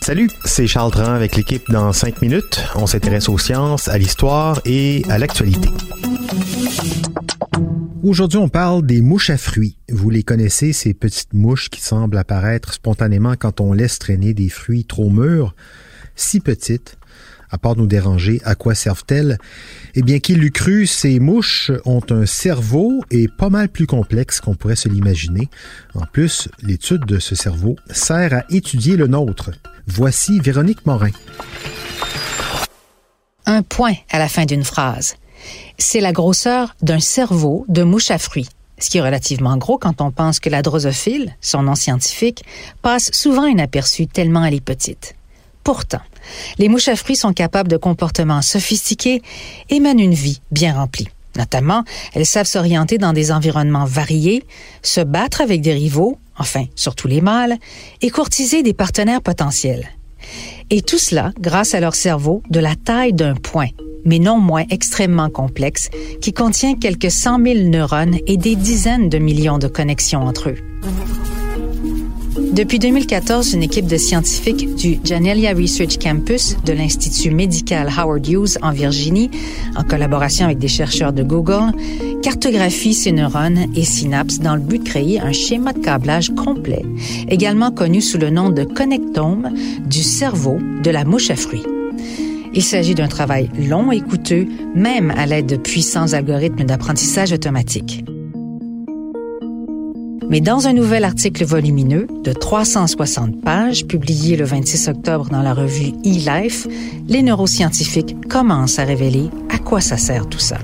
Salut, c'est Charles Tran avec l'équipe dans 5 minutes. On s'intéresse aux sciences, à l'histoire et à l'actualité. Aujourd'hui, on parle des mouches à fruits. Vous les connaissez, ces petites mouches qui semblent apparaître spontanément quand on laisse traîner des fruits trop mûrs, si petites, à part nous déranger, à quoi servent-elles? Eh bien, qui l'eût cru, ces mouches ont un cerveau et pas mal plus complexe qu'on pourrait se l'imaginer. En plus, l'étude de ce cerveau sert à étudier le nôtre. Voici Véronique Morin. Un point à la fin d'une phrase. C'est la grosseur d'un cerveau de mouche à fruits ce qui est relativement gros quand on pense que la drosophile, son nom scientifique, passe souvent inaperçu tellement elle est petite. Pourtant, les mouches à fruits sont capables de comportements sophistiqués et mènent une vie bien remplie. Notamment, elles savent s'orienter dans des environnements variés, se battre avec des rivaux, enfin surtout les mâles, et courtiser des partenaires potentiels. Et tout cela grâce à leur cerveau de la taille d'un point, mais non moins extrêmement complexe, qui contient quelques cent mille neurones et des dizaines de millions de connexions entre eux. Depuis 2014, une équipe de scientifiques du Janelia Research Campus de l'Institut médical Howard Hughes en Virginie, en collaboration avec des chercheurs de Google, cartographie ces neurones et synapses dans le but de créer un schéma de câblage complet, également connu sous le nom de connectome du cerveau de la mouche à fruits. Il s'agit d'un travail long et coûteux, même à l'aide de puissants algorithmes d'apprentissage automatique. Mais dans un nouvel article volumineux de 360 pages publié le 26 octobre dans la revue eLife, les neuroscientifiques commencent à révéler à quoi ça sert tout ça.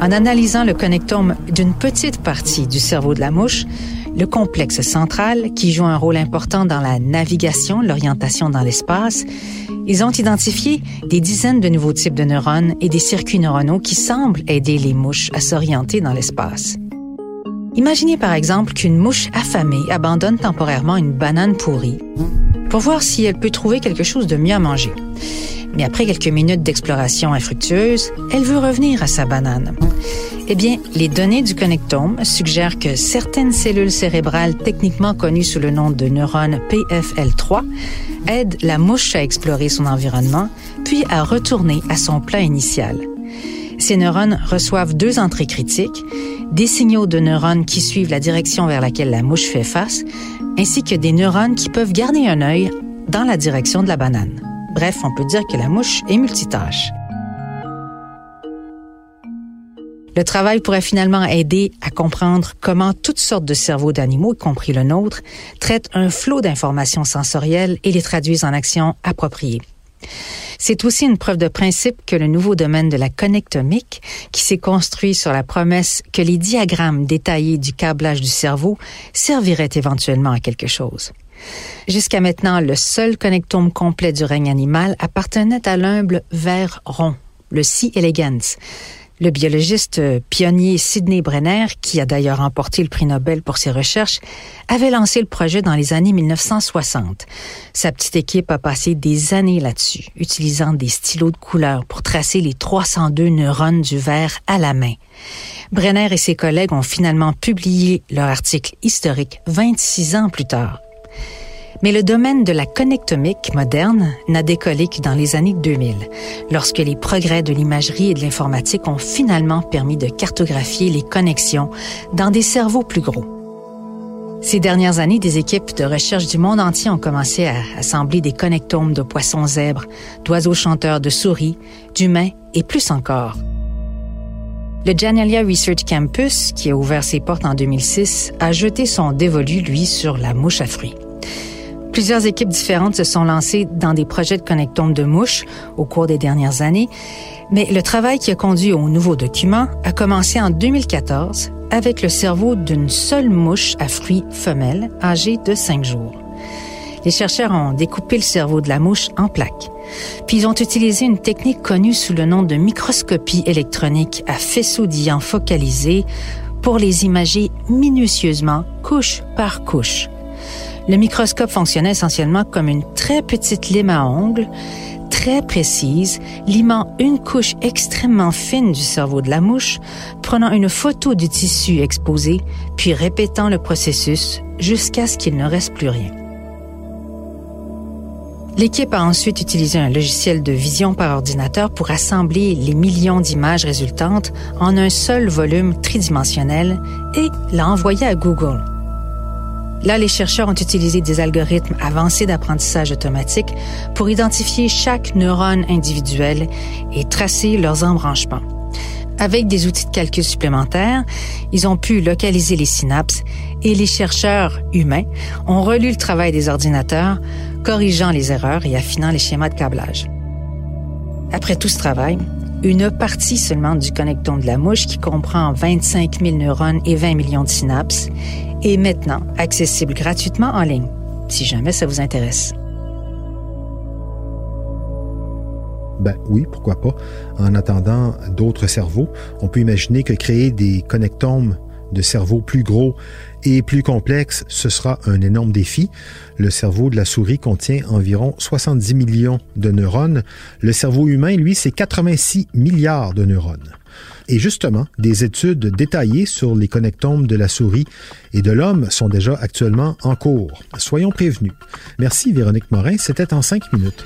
En analysant le connectome d'une petite partie du cerveau de la mouche, le complexe central, qui joue un rôle important dans la navigation, l'orientation dans l'espace, ils ont identifié des dizaines de nouveaux types de neurones et des circuits neuronaux qui semblent aider les mouches à s'orienter dans l'espace. Imaginez par exemple qu'une mouche affamée abandonne temporairement une banane pourrie pour voir si elle peut trouver quelque chose de mieux à manger. Mais après quelques minutes d'exploration infructueuse, elle veut revenir à sa banane. Eh bien, les données du connectome suggèrent que certaines cellules cérébrales techniquement connues sous le nom de neurones PFL3 aident la mouche à explorer son environnement, puis à retourner à son plan initial. Ces neurones reçoivent deux entrées critiques, des signaux de neurones qui suivent la direction vers laquelle la mouche fait face, ainsi que des neurones qui peuvent garder un œil dans la direction de la banane. Bref, on peut dire que la mouche est multitâche. Le travail pourrait finalement aider à comprendre comment toutes sortes de cerveaux d'animaux, y compris le nôtre, traitent un flot d'informations sensorielles et les traduisent en actions appropriées. C'est aussi une preuve de principe que le nouveau domaine de la connectomique, qui s'est construit sur la promesse que les diagrammes détaillés du câblage du cerveau serviraient éventuellement à quelque chose. Jusqu'à maintenant, le seul connectome complet du règne animal appartenait à l'humble ver rond, le C. elegans, le biologiste pionnier Sidney Brenner, qui a d'ailleurs remporté le prix Nobel pour ses recherches, avait lancé le projet dans les années 1960. Sa petite équipe a passé des années là-dessus, utilisant des stylos de couleur pour tracer les 302 neurones du verre à la main. Brenner et ses collègues ont finalement publié leur article historique 26 ans plus tard. Mais le domaine de la connectomique moderne n'a décollé que dans les années 2000, lorsque les progrès de l'imagerie et de l'informatique ont finalement permis de cartographier les connexions dans des cerveaux plus gros. Ces dernières années, des équipes de recherche du monde entier ont commencé à assembler des connectomes de poissons zèbres, d'oiseaux chanteurs, de souris, d'humains et plus encore. Le Janelia Research Campus, qui a ouvert ses portes en 2006, a jeté son dévolu, lui, sur la mouche à fruits. Plusieurs équipes différentes se sont lancées dans des projets de connectomes de mouches au cours des dernières années, mais le travail qui a conduit au nouveau document a commencé en 2014 avec le cerveau d'une seule mouche à fruits femelle âgée de 5 jours. Les chercheurs ont découpé le cerveau de la mouche en plaques. Puis ils ont utilisé une technique connue sous le nom de microscopie électronique à faisceau d'ayant focalisé pour les imager minutieusement, couche par couche. Le microscope fonctionnait essentiellement comme une très petite lime à ongles, très précise, limant une couche extrêmement fine du cerveau de la mouche, prenant une photo du tissu exposé, puis répétant le processus jusqu'à ce qu'il ne reste plus rien. L'équipe a ensuite utilisé un logiciel de vision par ordinateur pour assembler les millions d'images résultantes en un seul volume tridimensionnel et l'a envoyé à Google. Là, les chercheurs ont utilisé des algorithmes avancés d'apprentissage automatique pour identifier chaque neurone individuel et tracer leurs embranchements. Avec des outils de calcul supplémentaires, ils ont pu localiser les synapses et les chercheurs humains ont relu le travail des ordinateurs, corrigeant les erreurs et affinant les schémas de câblage. Après tout ce travail, une partie seulement du connectome de la mouche qui comprend 25 000 neurones et 20 millions de synapses est maintenant accessible gratuitement en ligne, si jamais ça vous intéresse. Ben oui, pourquoi pas. En attendant d'autres cerveaux, on peut imaginer que créer des connectomes de cerveaux plus gros et plus complexes, ce sera un énorme défi. Le cerveau de la souris contient environ 70 millions de neurones. Le cerveau humain, lui, c'est 86 milliards de neurones. Et justement, des études détaillées sur les connectomes de la souris et de l'homme sont déjà actuellement en cours. Soyons prévenus. Merci Véronique Morin, c'était en cinq minutes.